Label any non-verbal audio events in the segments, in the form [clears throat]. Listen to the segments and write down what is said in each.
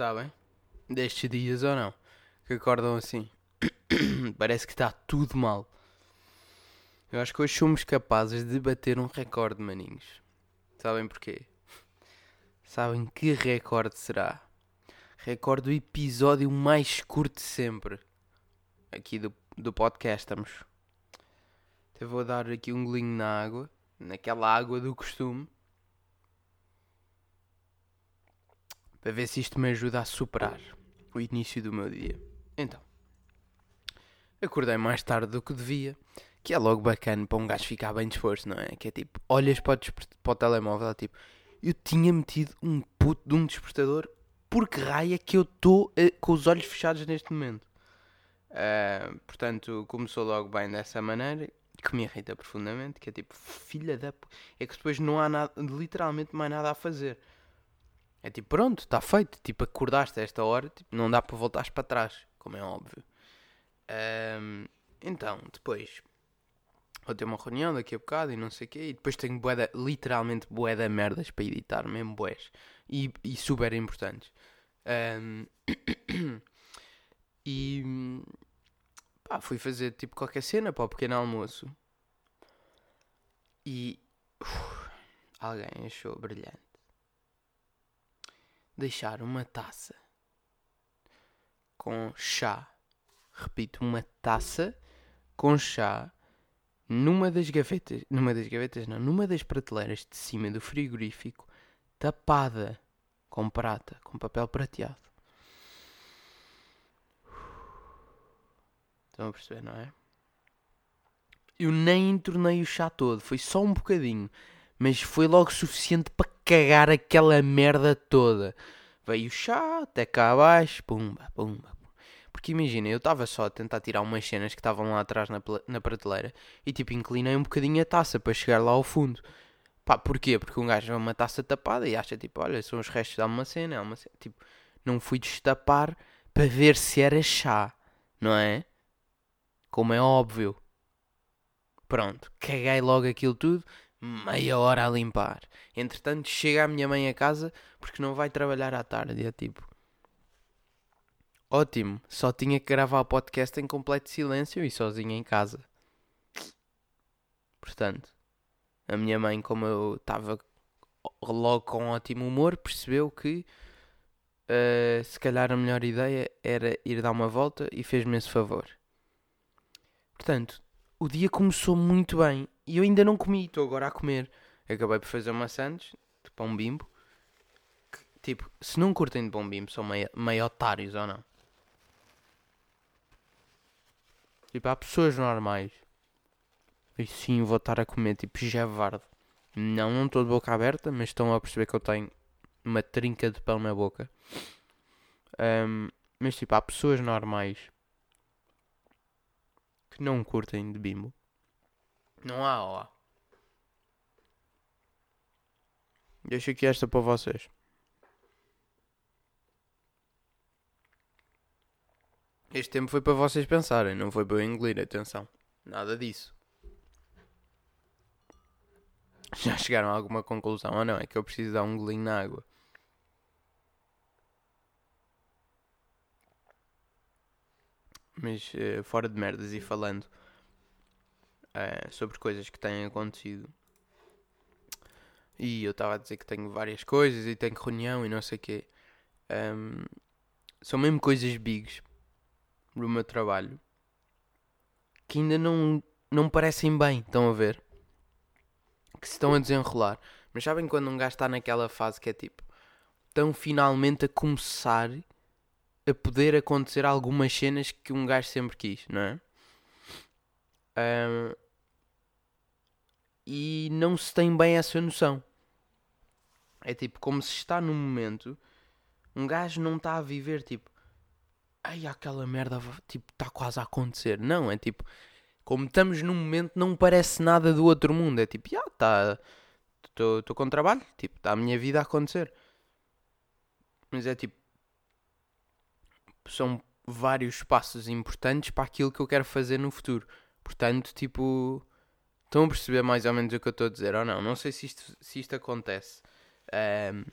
Sabem? Destes dias ou não? Que acordam assim. [coughs] Parece que está tudo mal. Eu acho que hoje somos capazes de bater um recorde, maninhos. Sabem porquê? Sabem que recorde será? Recorde do episódio mais curto de sempre. Aqui do, do podcast estamos. Até vou dar aqui um golinho na água. Naquela água do costume. Para ver se isto me ajuda a superar o início do meu dia. Então. Acordei mais tarde do que devia. Que é logo bacana para um gajo ficar bem disposto, não é? Que é tipo, olhas para o, para o telemóvel, é tipo, eu tinha metido um puto de um despertador, porque raia que eu estou uh, com os olhos fechados neste momento. Uh, portanto, começou logo bem dessa maneira, que me irrita profundamente, que é tipo, filha da... É que depois não há nada, literalmente mais nada a fazer. É tipo, pronto, está feito. Tipo, acordaste a esta hora, tipo, não dá para voltares para trás, como é óbvio. Um, então, depois vou ter uma reunião daqui a bocado e não sei o quê. E depois tenho boeda, literalmente bué da merdas para editar, mesmo boés. E, e super importantes. Um, [coughs] e pá, fui fazer tipo qualquer cena para o pequeno almoço. E uf, alguém achou brilhante deixar uma taça com chá. Repito, uma taça com chá numa das gavetas, numa das gavetas não, numa das prateleiras de cima do frigorífico, tapada com prata, com papel prateado. Estão a perceber, não é? Eu nem entornei o chá todo, foi só um bocadinho, mas foi logo suficiente para cagar aquela merda toda. Veio o chá até cá abaixo, pumba, pumba, porque imagina, eu estava só a tentar tirar umas cenas que estavam lá atrás na, na prateleira e tipo inclinei um bocadinho a taça para chegar lá ao fundo. Pá, porquê? Porque um gajo vê uma taça tapada e acha tipo, olha, são os restos de uma cena, é uma cena. Tipo, não fui destapar para ver se era chá, não é? Como é óbvio. Pronto, caguei logo aquilo tudo, meia hora a limpar. Entretanto, chega a minha mãe a casa porque não vai trabalhar à tarde. É tipo, Ótimo, só tinha que gravar o podcast em completo silêncio e sozinho em casa. Portanto, a minha mãe, como eu estava logo com ótimo humor, percebeu que uh, se calhar a melhor ideia era ir dar uma volta e fez-me esse favor. Portanto, o dia começou muito bem e eu ainda não comi, estou agora a comer. Acabei por fazer uma sandes de pão bimbo. Que, tipo, se não curtem de pão bimbo, são meio, meio otários ou não? Tipo, há pessoas normais. E sim, vou estar a comer tipo javarde. Não, não estou de boca aberta, mas estão a perceber que eu tenho uma trinca de pão na boca. Um, mas tipo, há pessoas normais que não curtem de bimbo. Não há, ó. Deixo aqui esta para vocês. Este tempo foi para vocês pensarem, não foi para eu engolir, atenção. Nada disso. [laughs] Já chegaram a alguma conclusão ou não? É que eu preciso dar um golinho na água. Mas uh, fora de merdas e falando uh, sobre coisas que têm acontecido. E eu estava a dizer que tenho várias coisas e tenho reunião e não sei o quê. Um, são mesmo coisas bigs no meu trabalho que ainda não, não parecem bem, estão a ver? Que se estão a desenrolar. Mas sabem quando um gajo está naquela fase que é tipo, estão finalmente a começar a poder acontecer algumas cenas que um gajo sempre quis, não é? Um, e não se tem bem essa noção. É tipo, como se está no momento, um gajo não está a viver tipo, ai, aquela merda, tipo, está quase a acontecer. Não, é tipo, como estamos num momento, não parece nada do outro mundo. É tipo, já, está, estou com trabalho, tipo, está a minha vida a acontecer. Mas é tipo, são vários passos importantes para aquilo que eu quero fazer no futuro. Portanto, tipo, estão a perceber mais ou menos o que eu estou a dizer ou não? Não sei se isto, se isto acontece. Um,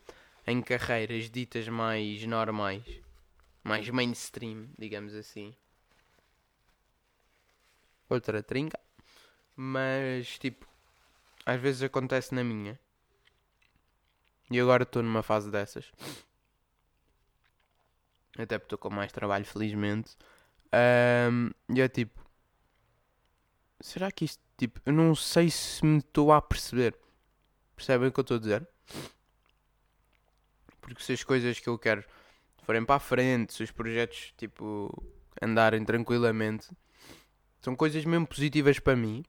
em carreiras ditas mais normais, mais mainstream, digamos assim. Outra trinca. Mas, tipo, às vezes acontece na minha. E agora estou numa fase dessas. Até porque estou com mais trabalho, felizmente. Um, e é tipo. Será que isto. Tipo, eu não sei se me estou a perceber. Percebem o que eu estou a dizer? Porque se as coisas que eu quero forem para a frente, se os projetos, tipo, andarem tranquilamente, são coisas mesmo positivas para mim.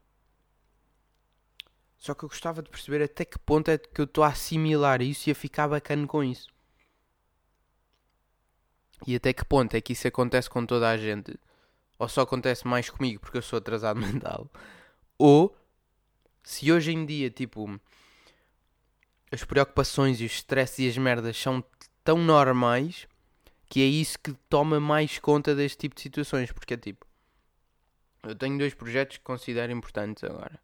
Só que eu gostava de perceber até que ponto é que eu estou a assimilar isso e a ficar bacana com isso. E até que ponto é que isso acontece com toda a gente? Ou só acontece mais comigo porque eu sou atrasado [laughs] mental? Ou se hoje em dia, tipo, as preocupações e os stress e as merdas são tão normais que é isso que toma mais conta deste tipo de situações. Porque é tipo, eu tenho dois projetos que considero importantes agora.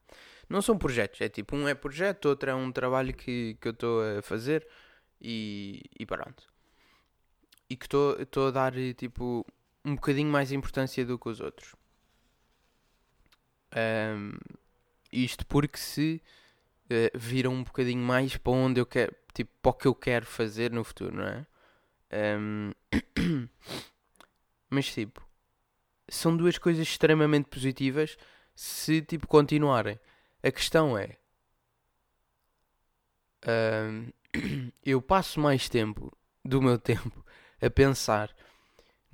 Não são projetos, é tipo, um é projeto, outro é um trabalho que, que eu estou a fazer e, e pronto e que estou a dar tipo um bocadinho mais importância do que os outros. Um, isto porque se uh, viram um bocadinho mais para onde eu quero, tipo, para o que eu quero fazer no futuro, não é? Um, [coughs] mas tipo, são duas coisas extremamente positivas se tipo continuarem. A questão é um, [coughs] eu passo mais tempo do meu tempo a pensar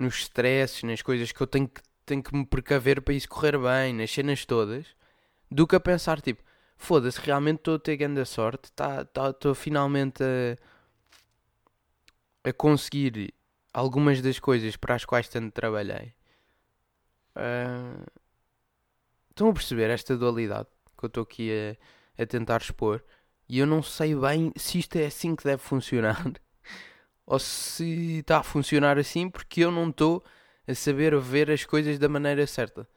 nos stresses, nas coisas que eu tenho que, tenho que me precaver para isso correr bem, nas cenas todas, do que a pensar tipo, foda-se, realmente estou a ter grande sorte, estou tá, tá, finalmente a, a conseguir algumas das coisas para as quais tanto trabalhei. Uh, estão a perceber esta dualidade que eu estou aqui a, a tentar expor? E eu não sei bem se isto é assim que deve funcionar. [laughs] ou se está a funcionar assim porque eu não estou a saber ver as coisas da maneira certa.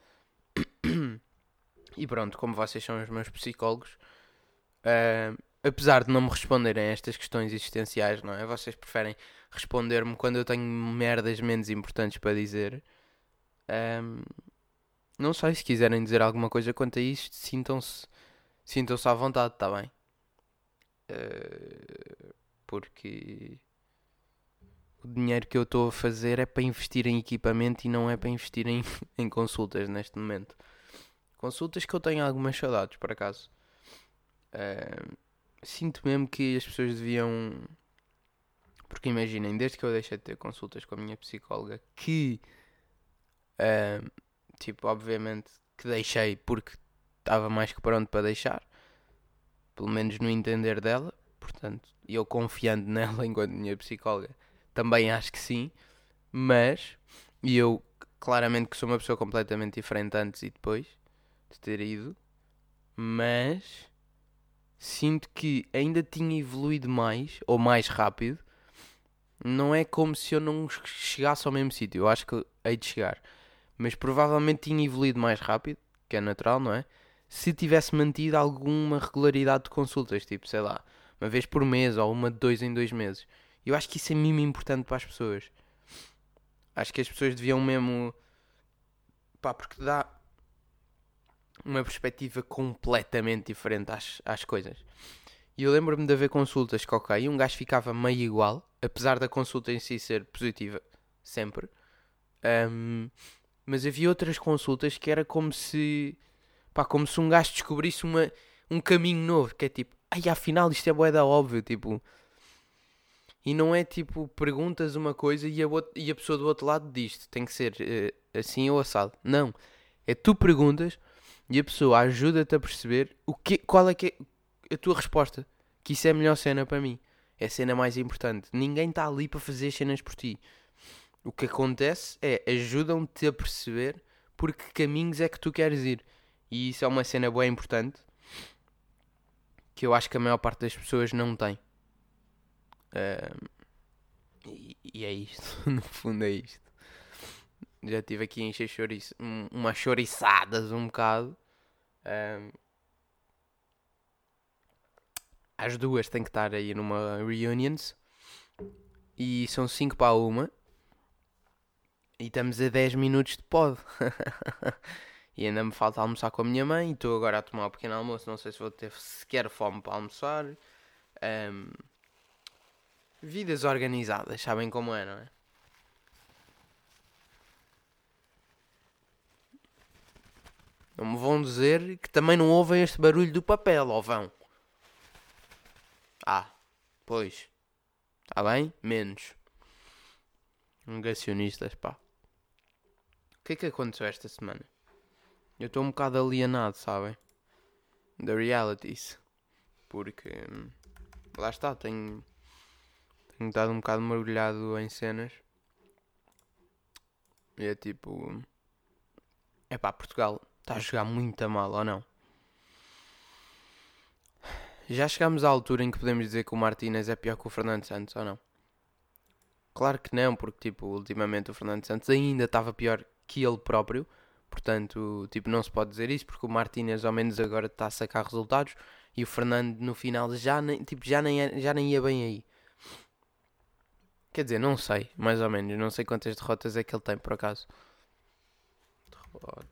E pronto, como vocês são os meus psicólogos, uh, apesar de não me responderem a estas questões existenciais, não é? Vocês preferem responder-me quando eu tenho merdas menos importantes para dizer. Um, não sei se quiserem dizer alguma coisa quanto a isto, sintam-se sintam-se à vontade, está bem? Uh, porque o dinheiro que eu estou a fazer é para investir em equipamento e não é para investir em, [laughs] em consultas neste momento. Consultas que eu tenho algumas saudades, por acaso. Uh, sinto mesmo que as pessoas deviam. Porque imaginem, desde que eu deixei de ter consultas com a minha psicóloga, que. Uh, tipo, obviamente que deixei porque estava mais que pronto para deixar. Pelo menos no entender dela. Portanto, eu confiando [laughs] nela enquanto minha psicóloga também acho que sim, mas e eu claramente que sou uma pessoa completamente diferente antes e depois de ter ido, mas sinto que ainda tinha evoluído mais ou mais rápido. Não é como se eu não chegasse ao mesmo sítio, eu acho que hei de chegar, mas provavelmente tinha evoluído mais rápido, que é natural, não é? Se tivesse mantido alguma regularidade de consultas, tipo, sei lá, uma vez por mês ou uma de dois em dois meses. Eu acho que isso é mesmo importante para as pessoas. Acho que as pessoas deviam mesmo. pá, porque dá uma perspectiva completamente diferente às, às coisas. E eu lembro-me de haver consultas que, ok, um gajo ficava meio igual, apesar da consulta em si ser positiva, sempre. Um, mas havia outras consultas que era como se. pá, como se um gajo descobrisse uma, um caminho novo, que é tipo, ai, afinal isto é boeda óbvio, tipo e não é tipo, perguntas uma coisa e a, e a pessoa do outro lado diz tem que ser uh, assim ou assado. Não. É tu perguntas e a pessoa ajuda-te a perceber o que, qual é que é a tua resposta. Que isso é a melhor cena para mim. É a cena mais importante. Ninguém está ali para fazer as cenas por ti. O que acontece é ajudam-te a perceber por que caminhos é que tu queres ir. E isso é uma cena bem importante que eu acho que a maior parte das pessoas não tem. Uh, e, e, é isto, [laughs] no fundo é isto. Já tive aqui a encher chouriço, umas chouriçadas um bocado. Uh, as duas têm que estar aí numa reunions. E são 5 para uma. E estamos a 10 minutos de pod. [laughs] e ainda me falta almoçar com a minha mãe. Estou agora a tomar um pequeno almoço. Não sei se vou ter sequer fome para almoçar. Um, vidas organizadas, sabem como é, não é? Não me vão dizer que também não ouvem este barulho do papel, ou vão? Ah, pois. Está bem? Menos. Negacionistas, pá. O que é que aconteceu esta semana? Eu estou um bocado alienado, sabem? Da realities. Porque. Hum, lá está, tenho. Tenho estado um bocado mergulhado em cenas. E é tipo. É pá, Portugal está a jogar muito a mal, ou não? Já chegamos à altura em que podemos dizer que o Martínez é pior que o Fernando Santos, ou não? Claro que não, porque tipo, ultimamente o Fernando Santos ainda estava pior que ele próprio. Portanto, tipo, não se pode dizer isso porque o Martínez ao menos agora está a sacar resultados e o Fernando no final já nem, tipo, já nem, é, já nem ia bem aí. Quer dizer, não sei, mais ou menos, não sei quantas derrotas é que ele tem por acaso. Derrotas.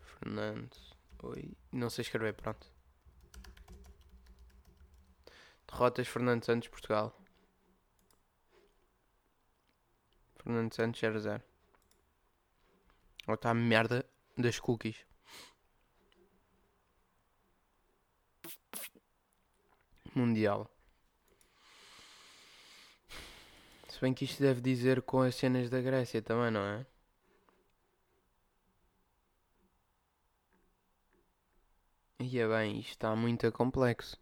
Fernando. Oi. Não sei escrever, pronto. Derrotas Fernando Santos Portugal. Fernando Santos 0-0. Ou está a merda das cookies. Mundial. Se bem que isto deve dizer com as cenas da Grécia também, não é? E é bem, isto está muito complexo.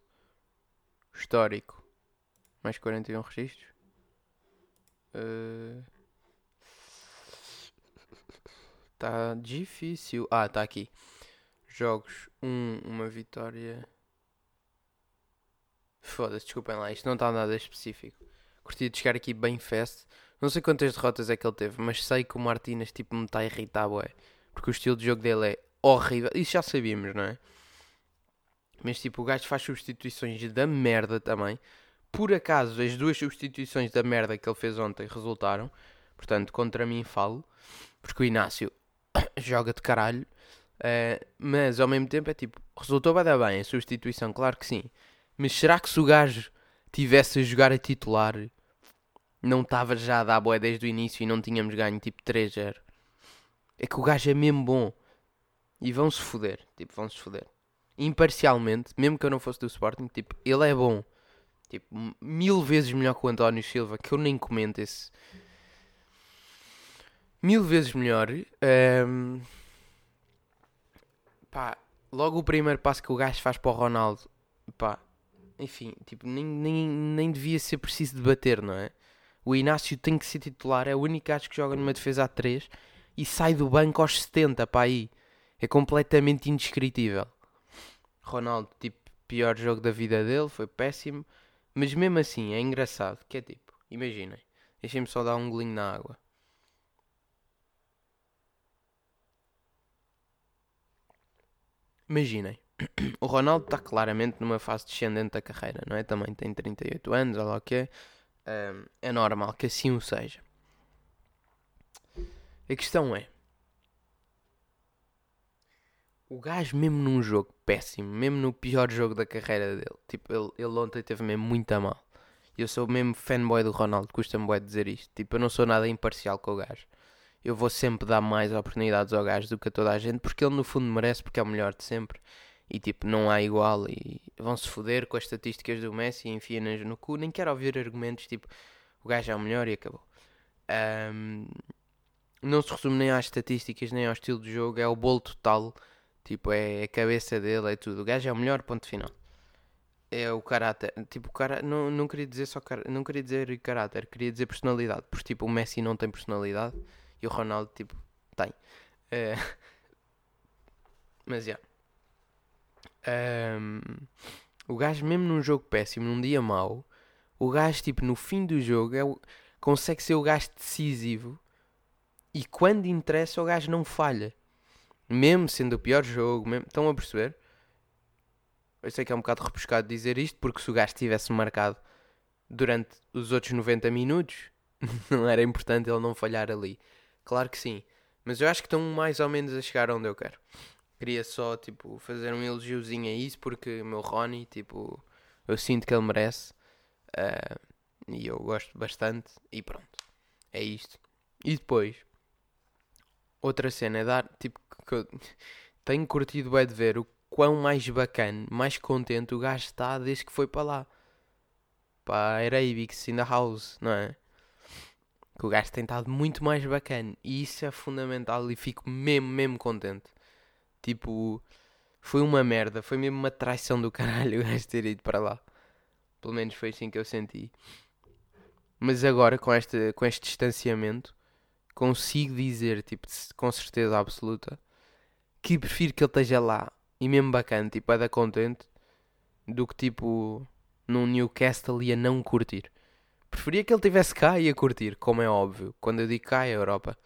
Histórico. Mais 41 registros. Está uh... difícil. Ah, está aqui. Jogos 1, um, uma vitória. Foda-se, desculpem lá, isto não está nada específico. Curti de chegar aqui bem fast. Não sei quantas derrotas é que ele teve, mas sei que o Martínez tipo, me está a irritar, ué. Porque o estilo de jogo dele é horrível. Isso já sabíamos, não é? Mas tipo, o gajo faz substituições da merda também. Por acaso, as duas substituições da merda que ele fez ontem resultaram. Portanto, contra mim falo. Porque o Inácio [coughs] joga de caralho. Uh, mas ao mesmo tempo é tipo, resultou bem, bem a substituição, claro que sim. Mas será que se o gajo tivesse a jogar a titular, não estava já a dar boé desde o início e não tínhamos ganho tipo 3-0? É que o gajo é mesmo bom. E vão-se foder. Tipo, vão-se foder imparcialmente, mesmo que eu não fosse do Sporting, tipo, ele é bom. Tipo, mil vezes melhor que o António Silva, que eu nem comento esse. Mil vezes melhor. Um... Pá, logo o primeiro passo que o gajo faz para o Ronaldo, pá, enfim, tipo, nem, nem, nem devia ser preciso debater, não é? O Inácio tem que ser titular, é o único gajo que joga numa defesa a 3 e sai do banco aos 70, pá, aí. É completamente indescritível. Ronaldo, tipo, pior jogo da vida dele, foi péssimo. Mas mesmo assim, é engraçado. Que é tipo, imaginem. Deixem-me só dar um golinho na água. Imaginem. [clears throat] O Ronaldo está claramente numa fase descendente da carreira, não é? Também tem 38 anos, olha lá o que é. É normal que assim o seja. A questão é: o gajo, mesmo num jogo péssimo, mesmo no pior jogo da carreira dele, tipo, ele, ele ontem teve mesmo muito a mal. Eu sou mesmo fanboy do Ronaldo, custa-me bué dizer isto. Tipo, eu não sou nada imparcial com o gajo. Eu vou sempre dar mais oportunidades ao gajo do que a toda a gente, porque ele no fundo merece, porque é o melhor de sempre. E tipo, não há igual. E vão-se foder com as estatísticas do Messi e enfia-nas no cu. Nem quero ouvir argumentos tipo, o gajo é o melhor e acabou. Um, não se resume nem às estatísticas, nem ao estilo de jogo, é o bolo total Tipo, é a cabeça dele, é tudo. O gajo é o melhor ponto final. É o caráter. Tipo, o cara... não, não queria dizer só car... não queria dizer caráter, queria dizer personalidade. Porque tipo, o Messi não tem personalidade e o Ronaldo, tipo, tem. É... [laughs] Mas já. Yeah. Um... O gajo, mesmo num jogo péssimo, num dia mau, o gajo, tipo, no fim do jogo, é o... consegue ser o gajo decisivo e quando interessa, o gajo não falha. Mesmo sendo o pior jogo, mesmo, estão a perceber? Eu sei que é um bocado repuscado dizer isto, porque se o gajo tivesse marcado durante os outros 90 minutos, [laughs] não era importante ele não falhar ali. Claro que sim. Mas eu acho que estão mais ou menos a chegar onde eu quero. Queria só, tipo, fazer um elogiozinho a isso, porque o meu Ronnie, tipo, eu sinto que ele merece. Uh, e eu gosto bastante. E pronto. É isto. E depois, outra cena é dar, tipo, que eu [laughs] tenho curtido é de ver o quão mais bacana, mais contente o gajo está desde que foi para lá. Para a Arabics in the house, não é? Que o gajo tem estado muito mais bacana. E isso é fundamental e fico mesmo, mesmo contente. Tipo, foi uma merda, foi mesmo uma traição do caralho [laughs] o gajo ter ido para lá. Pelo menos foi assim que eu senti. Mas agora, com este, com este distanciamento, consigo dizer, tipo, com certeza absoluta, que prefiro que ele esteja lá e mesmo bacana, tipo, a dar contente, do que tipo num Newcastle e a não curtir. Preferia que ele estivesse cá e a curtir, como é óbvio. Quando eu digo cá é a Europa.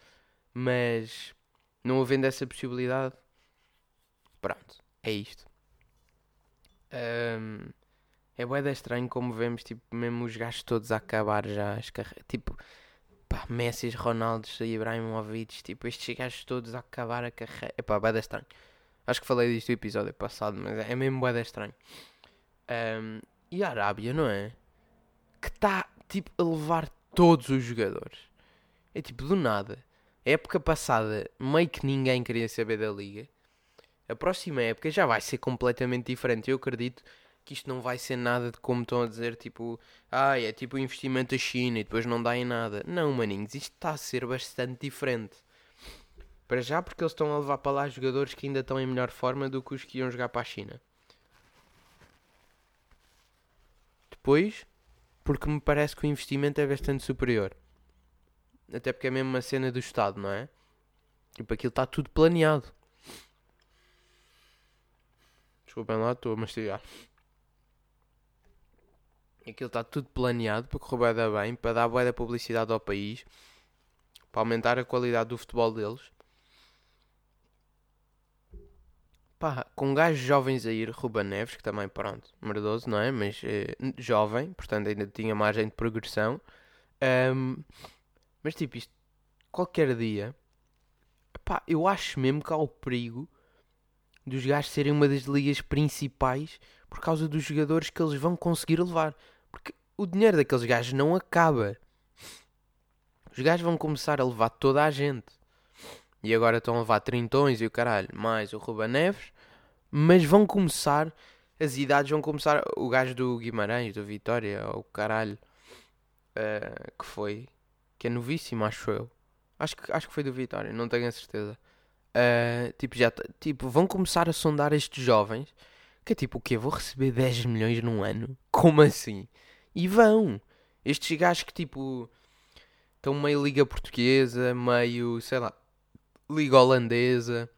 Mas não havendo essa possibilidade, pronto, é isto. Um, é bué estranho como vemos, tipo, mesmo os gajos todos a acabar já as carreiras. Tipo, pá, Messi, Ronaldo, Ibrahimovic, tipo, estes gajos todos a acabar a carreira. É pá, bué estranho. Acho que falei disto no episódio passado, mas é mesmo bué estranho. Um, e a Arábia, não é? Que está, tipo, a levar todos os jogadores. É tipo, do nada. A época passada, meio que ninguém queria saber da liga. A próxima época já vai ser completamente diferente. Eu acredito que isto não vai ser nada de como estão a dizer, tipo, ah, é tipo investimento da China e depois não dá em nada. Não, maninhos, isto está a ser bastante diferente. Para já, porque eles estão a levar para lá jogadores que ainda estão em melhor forma do que os que iam jogar para a China. Depois, porque me parece que o investimento é bastante superior. Até porque é mesmo uma cena do Estado, não é? Tipo, aquilo está tudo planeado. Desculpem lá, estou a mastigar. Aquilo está tudo planeado para correr bem, para dar boa da publicidade ao país, para aumentar a qualidade do futebol deles. Pá, com gajos jovens a ir, Ruben Neves, que também, pronto, merdoso, não é? Mas eh, jovem, portanto ainda tinha margem de progressão. Um, mas tipo, isto, qualquer dia, pá, eu acho mesmo que há o perigo dos gajos serem uma das ligas principais por causa dos jogadores que eles vão conseguir levar. Porque o dinheiro daqueles gajos não acaba. Os gajos vão começar a levar toda a gente. E agora estão a levar trintões e o caralho, mais o Ruba Neves. Mas vão começar, as idades vão começar. O gajo do Guimarães, do Vitória, o caralho, uh, que foi, que é novíssimo, acho eu. Acho que, acho que foi do Vitória, não tenho a certeza. Uh, tipo, já, tipo, vão começar a sondar estes jovens. Que é tipo, o quê? Vou receber 10 milhões num ano? Como assim? E vão. Estes gajos que tipo estão meio liga portuguesa, meio, sei lá, liga holandesa.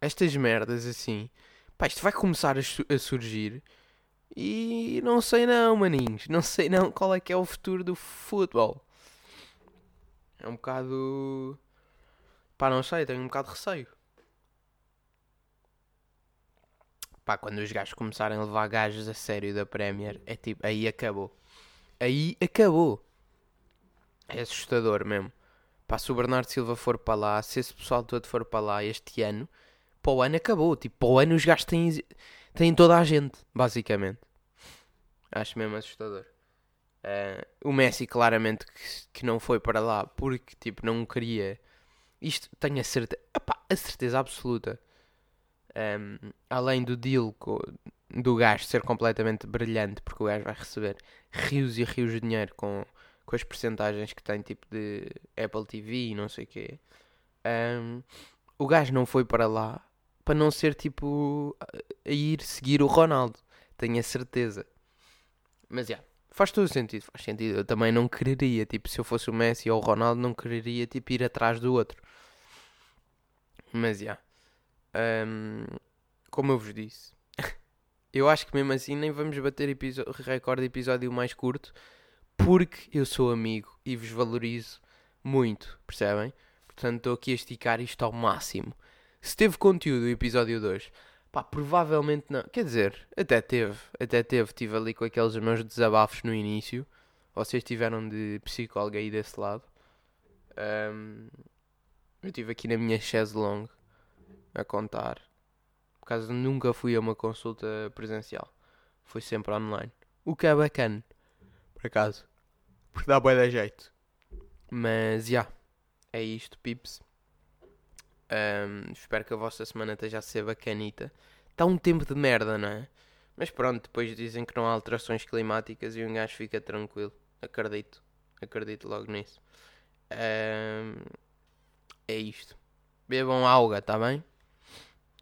Estas merdas assim. Pá, isto vai começar a, a, surgir. E não sei não, maninhos. Não sei não qual é que é o futuro do futebol. É um bocado. Pá, não sei, tenho um bocado de receio. Pá, quando os gajos começarem a levar gajos a sério da Premier, é tipo, aí acabou. Aí acabou. É assustador mesmo. Pá, se o Bernardo Silva for para lá, se esse pessoal todo for para lá este ano, para o ano acabou. Tipo, para o ano os gajos têm, têm toda a gente, basicamente. Acho mesmo assustador. Uh, o Messi, claramente, que, que, não foi para lá porque, tipo, não queria. Isto tenho a certeza, epá, a certeza absoluta um, além do deal co, do gajo ser completamente brilhante, porque o gajo vai receber rios e rios de dinheiro com, com as percentagens que tem, tipo de Apple TV e não sei o quê. Um, o gajo não foi para lá para não ser tipo a ir seguir o Ronaldo, tenho a certeza. Mas já, yeah, faz todo sentido, faz sentido. Eu também não quereria, tipo, se eu fosse o Messi ou o Ronaldo, não quereria tipo ir atrás do outro. Mas já. Yeah. Um, como eu vos disse, [laughs] eu acho que mesmo assim nem vamos bater recorde de episódio mais curto, porque eu sou amigo e vos valorizo muito, percebem? Portanto, estou aqui a esticar isto ao máximo. Se teve conteúdo o episódio 2, Pá, provavelmente não. Quer dizer, até teve. Até teve. Tive ali com aqueles meus desabafos no início. Vocês tiveram de psicóloga aí desse lado. Ahm, eu estive aqui na minha chaise longue a contar. Por causa de nunca fui a uma consulta presencial. Foi sempre online. O que é bacana. Por acaso. Porque dá bem da jeito. Mas, já. Yeah, é isto, pips. Ahm, espero que a vossa semana esteja a ser bacanita. Está um tempo de merda, não é? Mas pronto, depois dizem que não há alterações climáticas e um gajo fica tranquilo. Acredito. Acredito logo nisso. Ahm, é isto. Bebam alga, tá bem?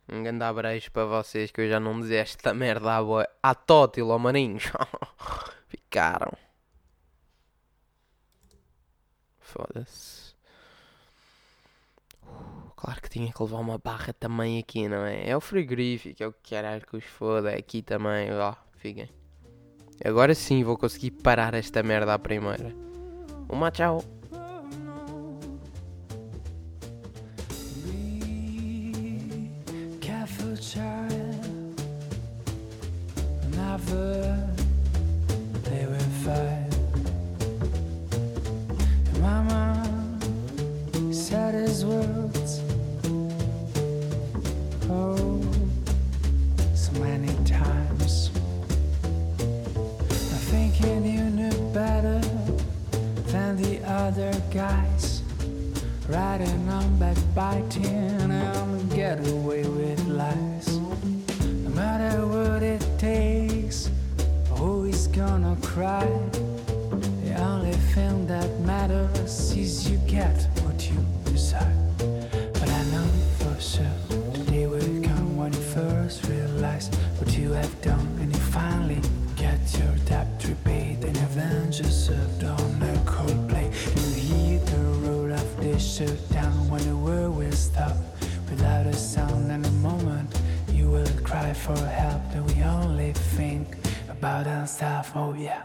Um grande abraço para vocês que eu já não dizia esta merda à, boa, à tótil. [laughs] Ficaram. Foda-se. Claro que tinha que levar uma barra também aqui, não é? É o frigorífico, é o que caralho que os foda. É aqui também, ó, fiquem. Agora sim vou conseguir parar esta merda à primeira. Uma tchau. Never backbiting and get away with lies. No matter what it takes, always gonna cry. The only thing that matters is you get for help, and we only think about ourselves. Oh yeah.